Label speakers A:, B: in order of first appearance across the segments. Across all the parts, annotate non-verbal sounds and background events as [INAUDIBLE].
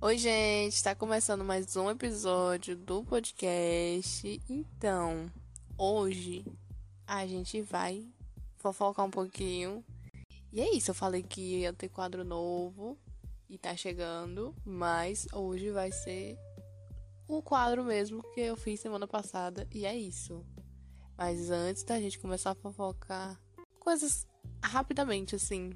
A: Oi, gente, está começando mais um episódio do podcast. Então, hoje a gente vai fofocar um pouquinho. E é isso, eu falei que ia ter quadro novo e tá chegando, mas hoje vai ser o quadro mesmo que eu fiz semana passada e é isso. Mas antes da gente começar a fofocar coisas rapidamente assim,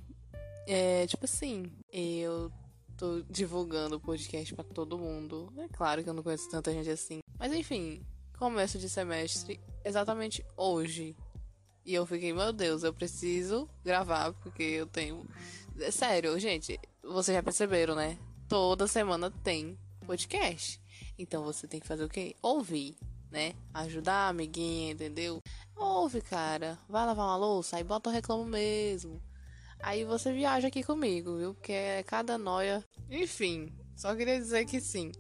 A: é tipo assim, eu tô divulgando o podcast para todo mundo. É claro que eu não conheço tanta gente assim. Mas enfim, começo de semestre exatamente hoje. E eu fiquei, meu Deus, eu preciso gravar porque eu tenho. É sério, gente, vocês já perceberam, né? Toda semana tem podcast. Então você tem que fazer o quê? Ouvir, né? Ajudar a amiguinha, entendeu? Ouve, cara. Vai lavar uma louça, aí bota o reclamo mesmo. Aí você viaja aqui comigo, viu? Porque é cada noia. Enfim, só queria dizer que sim,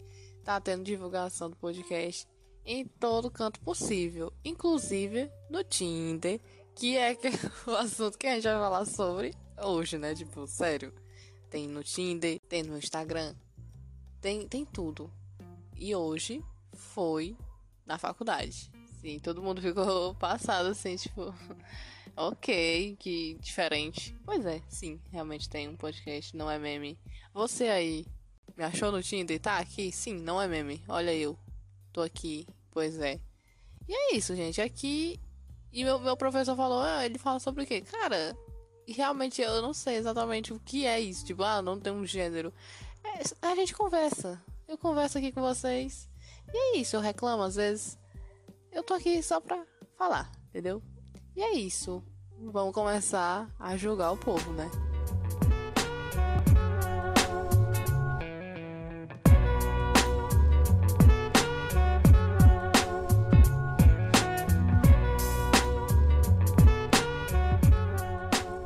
A: tá tendo divulgação do podcast em todo canto possível, inclusive no Tinder, que é [LAUGHS] o assunto que a gente vai falar sobre hoje, né? Tipo, sério. Tem no Tinder, tem no Instagram, tem, tem tudo. E hoje foi na faculdade. Sim, todo mundo ficou [LAUGHS] passado assim, tipo. Ok, que diferente. Pois é, sim, realmente tem um podcast, não é meme. Você aí, me achou no Tinder? Tá aqui? Sim, não é meme. Olha eu, tô aqui, pois é. E é isso, gente. Aqui. E meu, meu professor falou, ah, ele fala sobre o quê? Cara, realmente eu não sei exatamente o que é isso. Tipo, ah, não tem um gênero. É, a gente conversa. Eu converso aqui com vocês. E é isso, eu reclamo às vezes. Eu tô aqui só pra falar, entendeu? E é isso. Vamos começar a julgar o povo, né?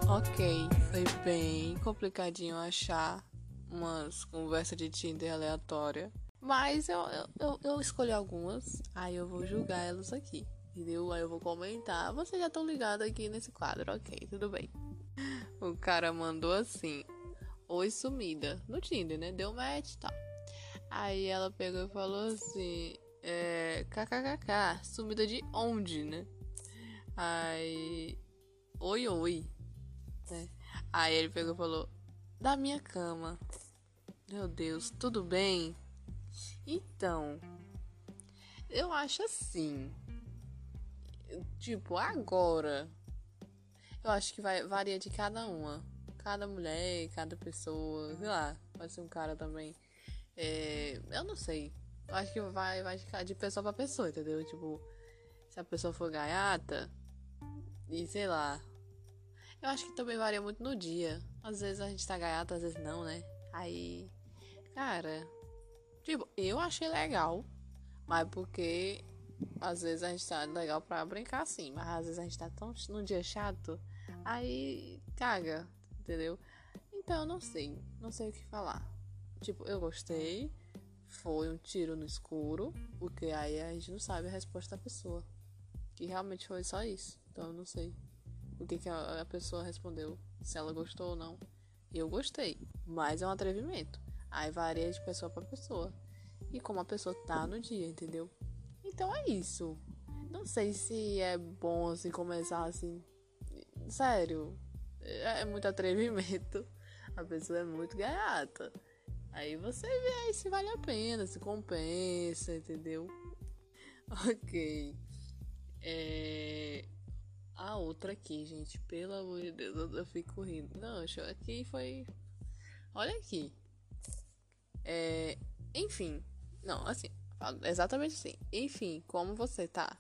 A: Ok, foi bem complicadinho achar umas conversas de Tinder aleatória. Mas eu, eu, eu escolhi algumas, aí eu vou julgar elas aqui entendeu? Aí eu vou comentar. Vocês já estão ligados aqui nesse quadro, ok, tudo bem. O cara mandou assim: Oi, sumida. No Tinder, né? Deu match e tal. Aí ela pegou e falou assim: é, KKKK, sumida de onde, né? Aí. Oi, oi. Né? Aí ele pegou e falou: Da minha cama. Meu Deus, tudo bem? Então, eu acho assim tipo, agora. Eu acho que vai varia de cada uma. Cada mulher, cada pessoa, sei lá, pode ser um cara também. É, eu não sei. Eu acho que vai, vai ficar de pessoa pra pessoa, entendeu? Tipo, se a pessoa for gaiata, e sei lá. Eu acho que também varia muito no dia. Às vezes a gente tá gaiata, às vezes não, né? Aí, cara, tipo, eu achei legal, mas porque às vezes a gente tá legal pra brincar assim, mas às vezes a gente tá tão num dia chato, aí caga, entendeu? Então eu não sei, não sei o que falar. Tipo, eu gostei, foi um tiro no escuro, porque aí a gente não sabe a resposta da pessoa. Que realmente foi só isso. Então eu não sei o que, que a, a pessoa respondeu, se ela gostou ou não. Eu gostei, mas é um atrevimento. Aí varia de pessoa para pessoa. E como a pessoa tá no dia, entendeu? Então é isso. Não sei se é bom assim começar assim. Sério. É, é muito atrevimento. A pessoa é muito gaiata. Aí você vê aí se vale a pena, se compensa, entendeu? Ok. É... A outra aqui, gente, pelo amor de Deus, eu, fico rindo. Não, aqui foi. Olha aqui. É... Enfim, não, assim, Exatamente assim. Enfim, como você tá?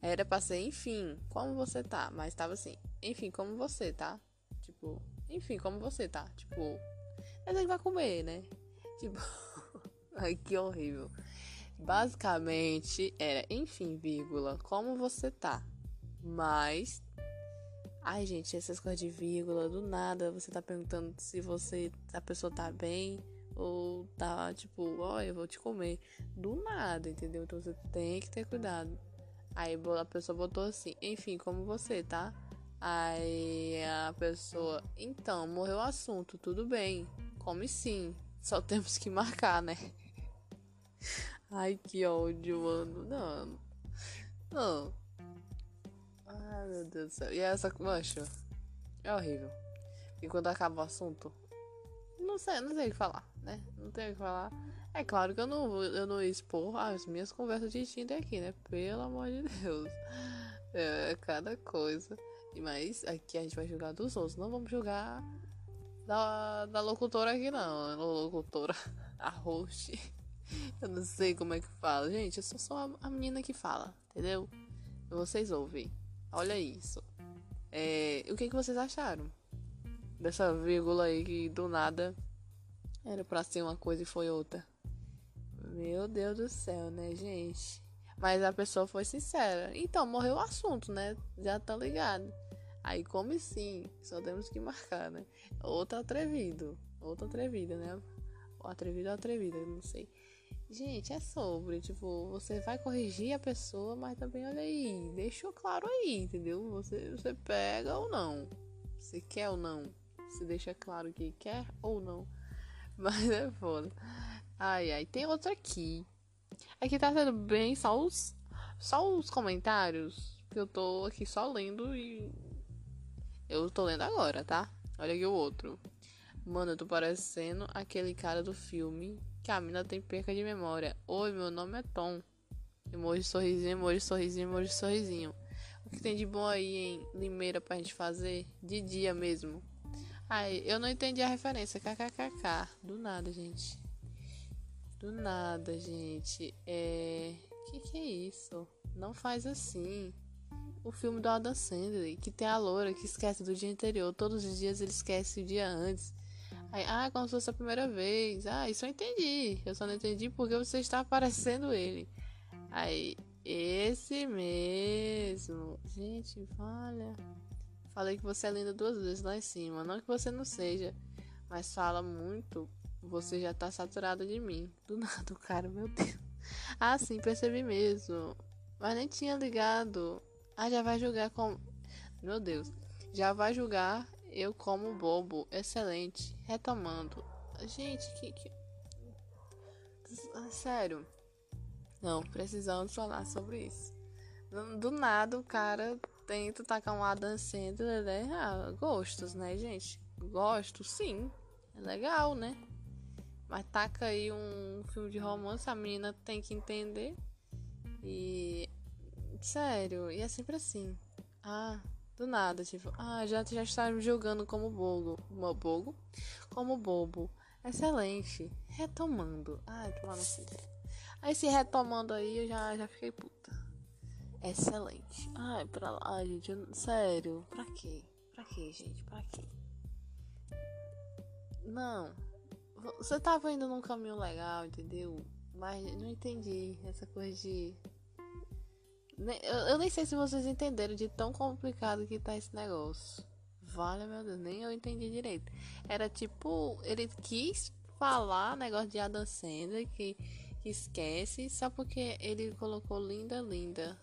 A: Era pra ser, enfim, como você tá? Mas tava assim, enfim, como você tá? Tipo, enfim, como você tá? Tipo, mas ele vai comer, né? Tipo, [LAUGHS] ai que horrível. Basicamente era, enfim, vírgula, como você tá? Mas, ai gente, essas coisas de vírgula, do nada você tá perguntando se você, a pessoa tá bem ou tá tipo, ó, oh, eu vou te comer. Do nada, entendeu? Então você tem que ter cuidado. Aí a pessoa botou assim, enfim, como você, tá? Aí a pessoa, então, morreu o assunto, tudo bem, come sim. Só [LAUGHS] temos que marcar, né? Ai, que ódio, mano. Não. Não. Ai, meu Deus do céu. E essa, mancha? É horrível. E quando acaba o assunto, não sei, não sei o que falar, né? Não tenho o que falar. É claro que eu não, eu não expor as minhas conversas de Tinder aqui, né? Pelo amor de Deus. É, é cada coisa. Mas aqui a gente vai julgar dos outros. Não vamos julgar da, da locutora aqui, não. Locutora. [LAUGHS] A host. Eu não sei como é que fala. Gente, eu sou só a, a menina que fala, entendeu? Vocês ouvem. Olha isso. É, o que, que vocês acharam? Dessa vírgula aí que do nada era pra ser uma coisa e foi outra. Meu Deus do céu, né, gente? Mas a pessoa foi sincera. Então, morreu o assunto, né? Já tá ligado. Aí, como sim, só temos que marcar, né? Outro atrevido. Outro atrevido, né? O atrevido ou atrevida, não sei. Gente, é sobre, tipo, você vai corrigir a pessoa, mas também olha aí, deixou claro aí, entendeu? Você, você pega ou não. Se quer ou não. Se deixa claro que quer ou não. [LAUGHS] Mas é foda. Ai, ai, tem outro aqui. Aqui tá sendo bem só os, só os comentários que eu tô aqui só lendo e. Eu tô lendo agora, tá? Olha aqui o outro. Mano, eu tô parecendo aquele cara do filme que a mina tem perca de memória. Oi, meu nome é Tom. Emoji sorrisinho, emoji sorrisinho, emoji sorrisinho. O que tem de bom aí em Limeira pra gente fazer? De dia mesmo. Ai, eu não entendi a referência. KKKK. Do nada, gente. Do nada, gente. É. Que que é isso? Não faz assim. O filme do Adam Sandler, que tem a loura que esquece do dia anterior. Todos os dias ele esquece o dia antes. Aí, ah, como se fosse a primeira vez. Ah, isso eu entendi. Eu só não entendi porque você está aparecendo ele. Aí, esse mesmo. Gente, olha. Falei que você é linda duas vezes lá em cima. Não que você não seja. Mas fala muito você já tá saturado de mim. Do [LAUGHS] nada, cara, meu Deus. Ah, sim, percebi mesmo. Mas nem tinha ligado. Ah, já vai julgar como. Meu Deus. Já vai julgar eu como bobo. Excelente. Retomando. Gente, que. que... Ah, sério. Não, precisamos falar sobre isso. Do nada o cara tenta tacar um Adam Sandler, né? Ah, gostos, né, gente? Gosto, sim. É legal, né? Mas taca aí um filme de romance, a menina tem que entender. E. Sério, e é sempre assim. Ah, do nada, tipo, ah, já, já está me julgando como bobo. Bobo? Como bobo. Excelente. Retomando. Ai, tomar no Aí se retomando aí, eu já, já fiquei puta. Excelente. Ai, pra lá, gente. Eu, sério, pra quê? Pra quê, gente? Pra quê? Não. Você tava indo num caminho legal, entendeu? Mas não entendi essa coisa de. Eu, nem sei se vocês entenderam de tão complicado que tá esse negócio. Vale, meu Deus, nem eu entendi direito. Era tipo, ele quis falar negócio de Adam Sandler que, que esquece só porque ele colocou linda, linda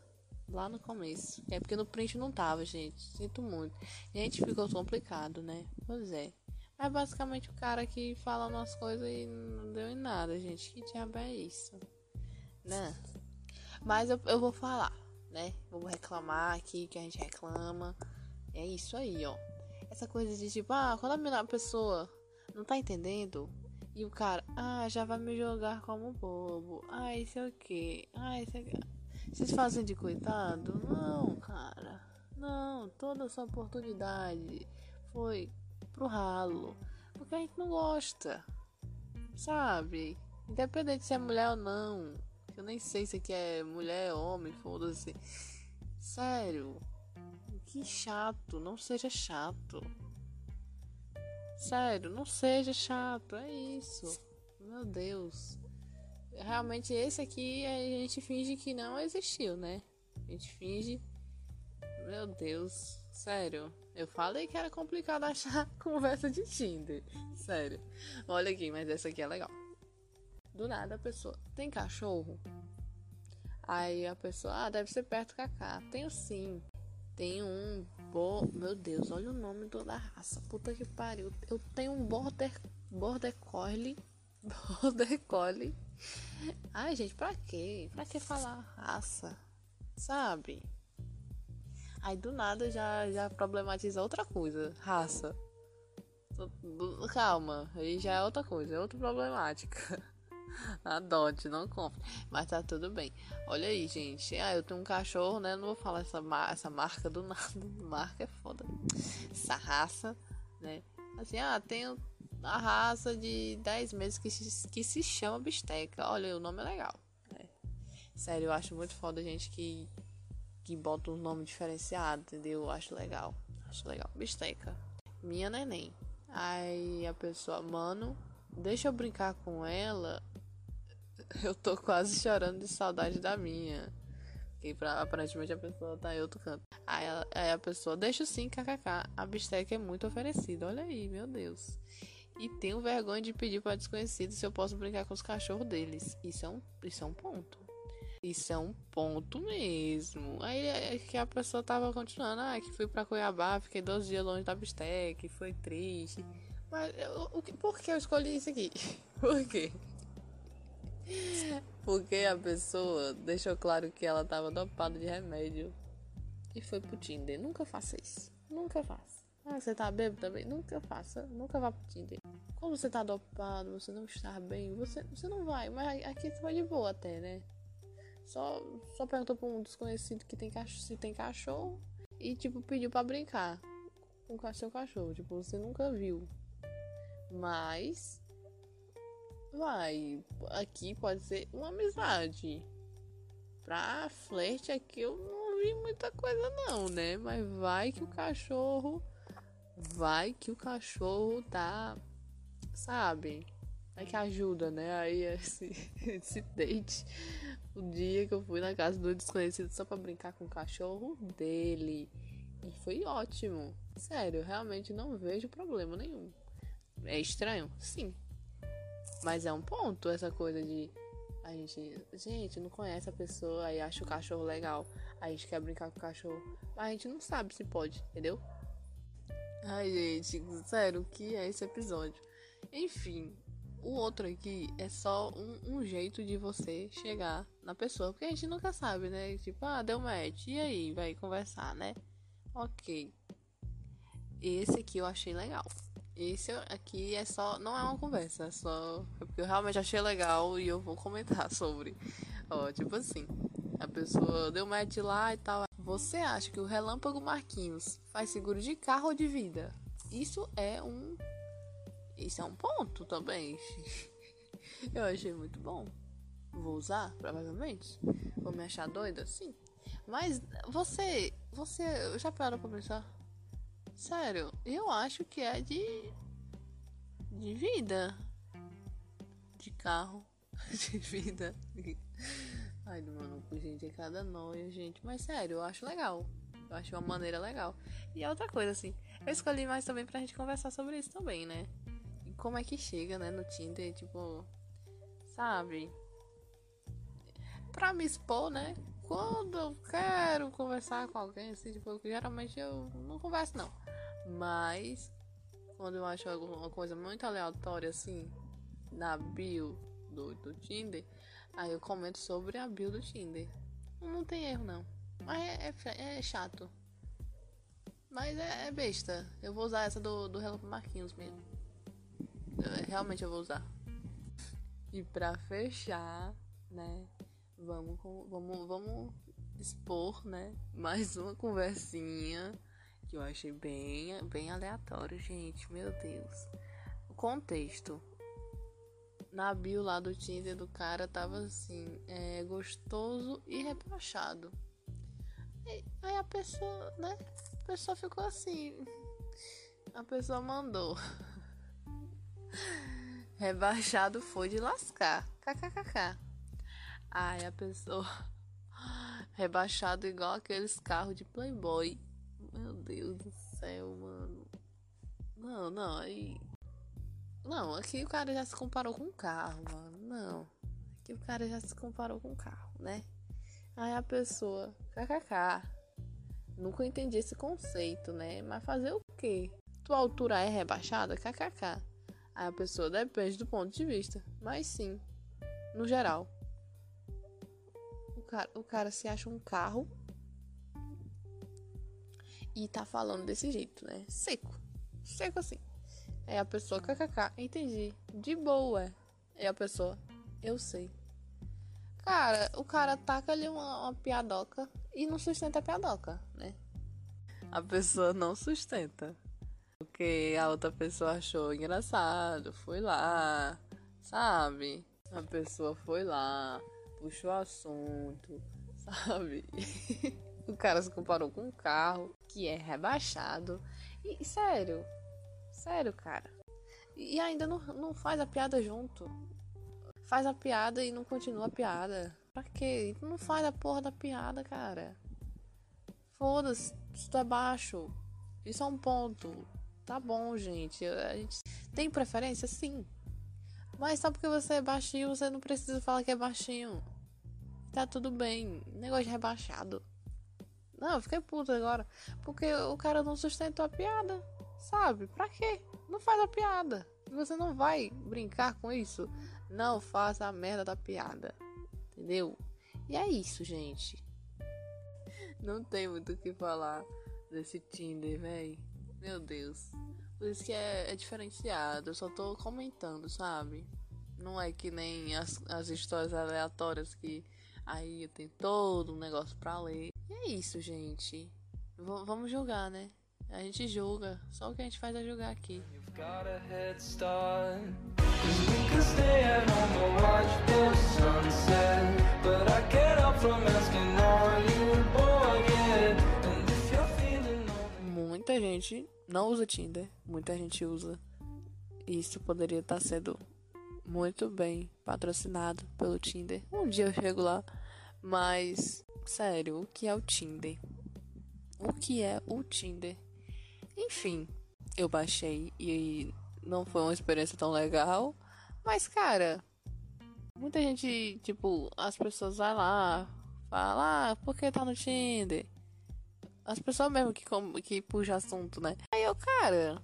A: lá no começo. É porque no print não tava, gente. Sinto muito. Gente, ficou complicado, né? Pois é. É basicamente o cara que fala umas coisas e não deu em nada, gente. Que diabo é isso? Né? Mas eu, eu vou falar, né? Vou reclamar aqui que a gente reclama. É isso aí, ó. Essa coisa de tipo, ah, quando a pessoa não tá entendendo e o cara, ah, já vai me jogar como bobo. Ah, isso é o quê? Ah, isso é. Vocês fazem de coitado? Não, cara. Não, toda essa oportunidade foi pro ralo. Porque a gente não gosta. Sabe? Independente se é mulher ou não. Eu nem sei se aqui é mulher, homem, foda-se. Sério. Que chato. Não seja chato. Sério, não seja chato. É isso. Meu Deus. Realmente esse aqui a gente finge que não existiu, né? A gente finge. Meu Deus. Sério. Eu falei que era complicado [LAUGHS] achar conversa de Tinder. Sério. Olha aqui, mas essa aqui é legal. Do nada a pessoa tem cachorro? Aí a pessoa, ah, deve ser perto Cacá. Tenho sim. Tem um bo... Meu Deus, olha o nome da raça. Puta que pariu. Eu tenho um border border collie [LAUGHS] Border Collie. Ai, gente, pra quê? Pra que falar raça? Sabe? Aí do nada já, já problematiza outra coisa. Raça. Calma, aí já é outra coisa, é outra problemática. [LAUGHS] Adote, não compre. Mas tá tudo bem. Olha aí, gente. Ah, eu tenho um cachorro, né? Não vou falar essa, mar essa marca do nada. [LAUGHS] Marca é foda. Essa raça, né? Assim, ah, tenho a raça de 10 meses que se, que se chama bisteca. Olha, o nome é legal. Né? Sério, eu acho muito foda gente que, que bota um nome diferenciado, entendeu? Eu acho legal. Acho legal. Bisteca. Minha neném. Aí a pessoa, mano, deixa eu brincar com ela. [LAUGHS] Eu tô quase chorando de saudade da minha. E pra, aparentemente a pessoa tá em outro canto. Aí, aí a pessoa, deixa sim, kkk. A bisteca é muito oferecida. Olha aí, meu Deus. E tenho vergonha de pedir para desconhecidos se eu posso brincar com os cachorros deles. Isso é um, isso é um ponto. Isso é um ponto mesmo. Aí é que a pessoa tava continuando, ah, que fui para Cuiabá, fiquei 12 dias longe da bisteca, foi triste. Mas o, o, por que eu escolhi isso aqui? [LAUGHS] Por quê? Porque a pessoa deixou claro que ela tava dopada de remédio e foi pro Tinder. Nunca faça isso. Nunca faça. Ah, você tá bêbado também? Nunca faça. Nunca vá pro Tinder. Quando você tá dopado, você não está bem, você, você não vai. Mas aqui você vai de boa até, né? Só, só perguntou pra um desconhecido que tem cachorro, se tem cachorro e, tipo, pediu pra brincar com o seu cachorro. Tipo, você nunca viu. Mas vai, aqui pode ser uma amizade. Pra flerte aqui eu não vi muita coisa não, né? Mas vai que o cachorro. Vai que o cachorro tá. Sabe? É que ajuda, né? Aí [LAUGHS] esse, esse date. O dia que eu fui na casa do desconhecido só pra brincar com o cachorro dele. E foi ótimo. Sério, realmente não vejo problema nenhum. É estranho? Sim. Mas é um ponto essa coisa de a gente, gente, não conhece a pessoa e acha o cachorro legal. A gente quer brincar com o cachorro, mas a gente não sabe se pode, entendeu? Ai, gente, sério, o que é esse episódio? Enfim, o outro aqui é só um, um, jeito de você chegar na pessoa, porque a gente nunca sabe, né? Tipo, ah, deu match, e aí? Vai conversar, né? Ok. Esse aqui eu achei legal. Esse aqui é só. Não é uma conversa, é só. É porque eu realmente achei legal e eu vou comentar [LAUGHS] sobre. Ó, tipo assim. A pessoa deu match lá e tal. Você acha que o Relâmpago Marquinhos faz seguro de carro ou de vida? Isso é um. Isso é um ponto também. [LAUGHS] eu achei muito bom. Vou usar, provavelmente. Vou me achar doida? Sim. Mas você. Você já parou pra pensar? Sério, eu acho que é de. de vida. De carro. [LAUGHS] De vida. Ai, mano, gente, é cada noia, gente. Mas sério, eu acho legal. Eu acho uma maneira legal. E é outra coisa, assim. Eu escolhi mais também pra gente conversar sobre isso também, né? E como é que chega, né, no Tinder, tipo. Sabe? Pra me expor, né? Quando eu quero conversar com alguém, assim, tipo, geralmente eu não converso, não. Mas quando eu acho alguma coisa muito aleatória assim na bio do, do Tinder, aí eu comento sobre a bio do Tinder. Não tem erro não. Mas é, é, é chato. Mas é, é, besta. Eu vou usar essa do, do Relâmpago Marquinhos mesmo. Eu, realmente eu vou usar. E pra fechar, né? Vamos, vamos, vamos expor, né? Mais uma conversinha que eu achei bem, bem aleatório, gente. Meu Deus. O contexto. Na bio lá do Tinder do cara tava assim, é, gostoso e rebaixado. E, aí a pessoa, né? A pessoa ficou assim. A pessoa mandou. [LAUGHS] Rebaixado foi de lascar. KKKK. Aí a pessoa. [GASPS] Rebaixado igual aqueles carros de Playboy. Meu Deus do céu, mano. Não, não, aí. Não, aqui o cara já se comparou com o carro, mano. Não. Aqui o cara já se comparou com o carro, né? Aí a pessoa, kkk. Nunca entendi esse conceito, né? Mas fazer o quê? Tua altura é rebaixada? kkk. Aí a pessoa depende do ponto de vista. Mas sim, no geral. O cara, o cara se acha um carro e tá falando desse jeito, né? Seco. Seco assim. É a pessoa, kkk, entendi. De boa. É a pessoa, eu sei. Cara, o cara taca ali uma, uma piadoca e não sustenta a piadoca, né? A pessoa não sustenta. Porque a outra pessoa achou engraçado, foi lá, sabe? A pessoa foi lá, puxou o assunto, [LAUGHS] sabe? o cara se comparou com um carro que é rebaixado. E sério, sério, cara. E ainda não, não faz a piada junto. Faz a piada e não continua a piada. Pra quê? Não faz a porra da piada, cara. Foda-se, se tu é baixo. Isso é um ponto. Tá bom, gente. A gente tem preferência? Sim. Mas só porque você é baixinho, você não precisa falar que é baixinho. Tá tudo bem. Negócio rebaixado. Não, eu fiquei puto agora. Porque o cara não sustentou a piada. Sabe? Pra quê? Não faz a piada. Você não vai brincar com isso. Não faça a merda da piada. Entendeu? E é isso, gente. Não tem muito o que falar desse Tinder, véi. Meu Deus. Por isso que é, é, diferenciado. Eu só tô comentando, sabe? Não é que nem as, as histórias aleatórias que aí eu tenho todo um negócio pra ler. E é isso, gente. V vamos julgar, né? A gente julga. Só o que a gente faz é julgar aqui. Muita gente não usa Tinder, muita gente usa. Isso poderia estar sendo muito bem patrocinado pelo Tinder. Um dia eu chego lá, mas sério, o que é o Tinder? O que é o Tinder? Enfim, eu baixei e não foi uma experiência tão legal, mas cara, muita gente, tipo, as pessoas vai lá, fala, ah, por que tá no Tinder? As pessoas mesmo que, que puxam assunto, né? Aí eu, cara,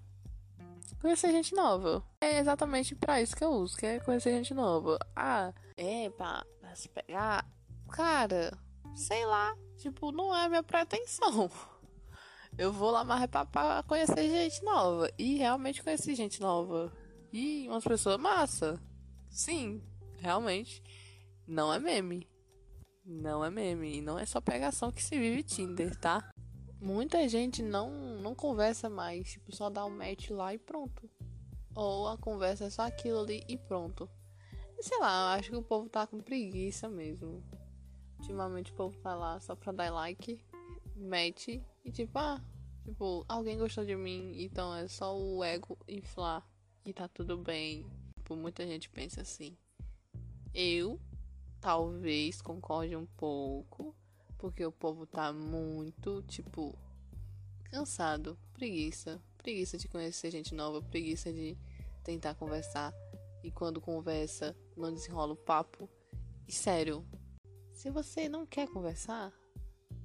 A: conhecer gente nova. É exatamente para isso que eu uso, que é conhecer gente nova. Ah, é pra, pra se pegar. Cara, sei lá. Tipo, não é a minha pretensão. [LAUGHS] Eu vou lá mais pra, pra conhecer gente nova. E realmente conheci gente nova. E umas pessoas massa. Sim, realmente. Não é meme. Não é meme. E não é só pegação que se vive Tinder, tá? muita gente não, não conversa mais, tipo, só dá um match lá e pronto. Ou a conversa é só aquilo ali e pronto. Sei lá, acho que o povo tá com preguiça mesmo. Ultimamente o povo tá lá só pra dar like, match e tipo, ah, tipo, alguém gostou de mim, então é só o ego inflar e tá tudo bem. Tipo, muita gente pensa assim. Eu talvez concorde um pouco, porque o povo tá muito, tipo, cansado, preguiça, preguiça de conhecer gente nova, preguiça de tentar conversar. E quando conversa, não desenrola o papo. E sério, se você não quer conversar,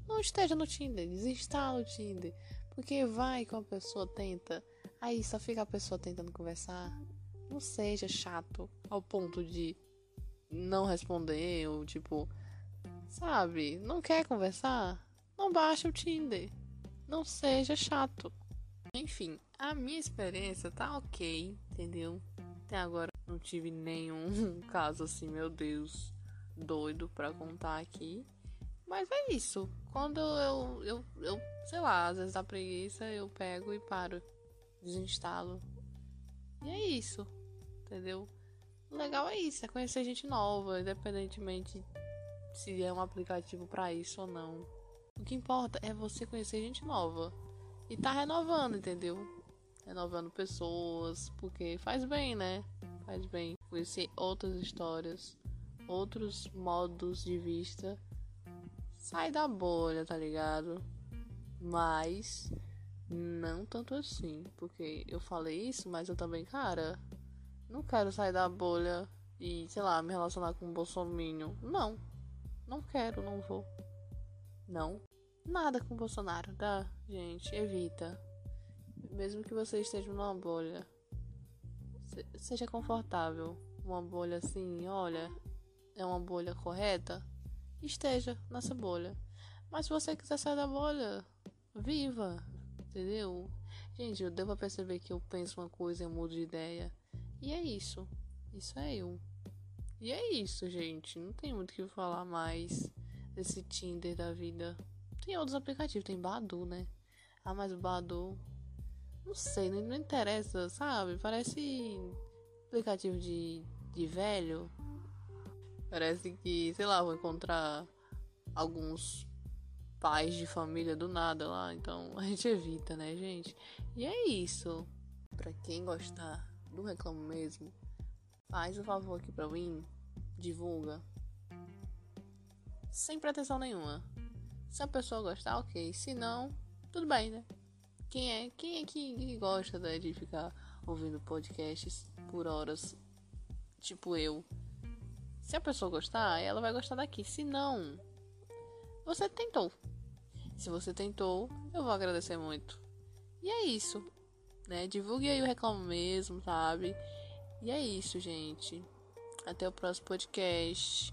A: não esteja no Tinder, desinstala o Tinder. Porque vai que uma pessoa tenta, aí só fica a pessoa tentando conversar. Não seja chato ao ponto de não responder ou tipo Sabe? Não quer conversar? Não baixa o Tinder. Não seja chato. Enfim, a minha experiência tá ok, entendeu? Até agora não tive nenhum [LAUGHS] caso assim, meu Deus, doido pra contar aqui. Mas é isso. Quando eu, eu, eu, sei lá, às vezes dá preguiça, eu pego e paro. Desinstalo. E é isso. Entendeu? O legal é isso, é conhecer gente nova, independentemente se é um aplicativo para isso ou não. O que importa é você conhecer gente nova e tá renovando, entendeu? Renovando pessoas, porque faz bem, né? Faz bem conhecer outras histórias, outros modos de vista. Sai da bolha, tá ligado? Mas não tanto assim, porque eu falei isso, mas eu também, cara, não quero sair da bolha e, sei lá, me relacionar com um bolsominion. Não, não quero, não vou. Não. Nada com Bolsonaro, tá? Gente, evita. Mesmo que você esteja numa bolha. seja confortável. Uma bolha assim, olha, é uma bolha correta, esteja nessa bolha. Mas se você quiser sair da bolha, viva, entendeu? Gente, eu devo perceber que eu penso uma coisa e mudo de ideia. E é isso. Isso é eu. E é isso, gente. Não tem muito o que falar mais desse Tinder da vida. Tem outros aplicativos, tem Badu, né? Ah, mas o Badu. Não sei, não, não interessa, sabe? Parece aplicativo de, de velho. Parece que, sei lá, vou encontrar alguns pais de família do nada lá. Então [LAUGHS] a gente evita, né, gente? E é isso. Pra quem gostar do Reclamo Mesmo, faz o um favor aqui pra mim. Divulga. Sem pretensão nenhuma. Se a pessoa gostar, ok. Se não, tudo bem, né? Quem é, quem é que, gosta né, de ficar ouvindo podcasts por horas? Tipo eu. Se a pessoa gostar, ela vai gostar daqui. Se não, você tentou. Se você tentou, eu vou agradecer muito. E é isso, né? Divulgue aí o reclamo mesmo, sabe? E é isso, gente. Até o próximo podcast.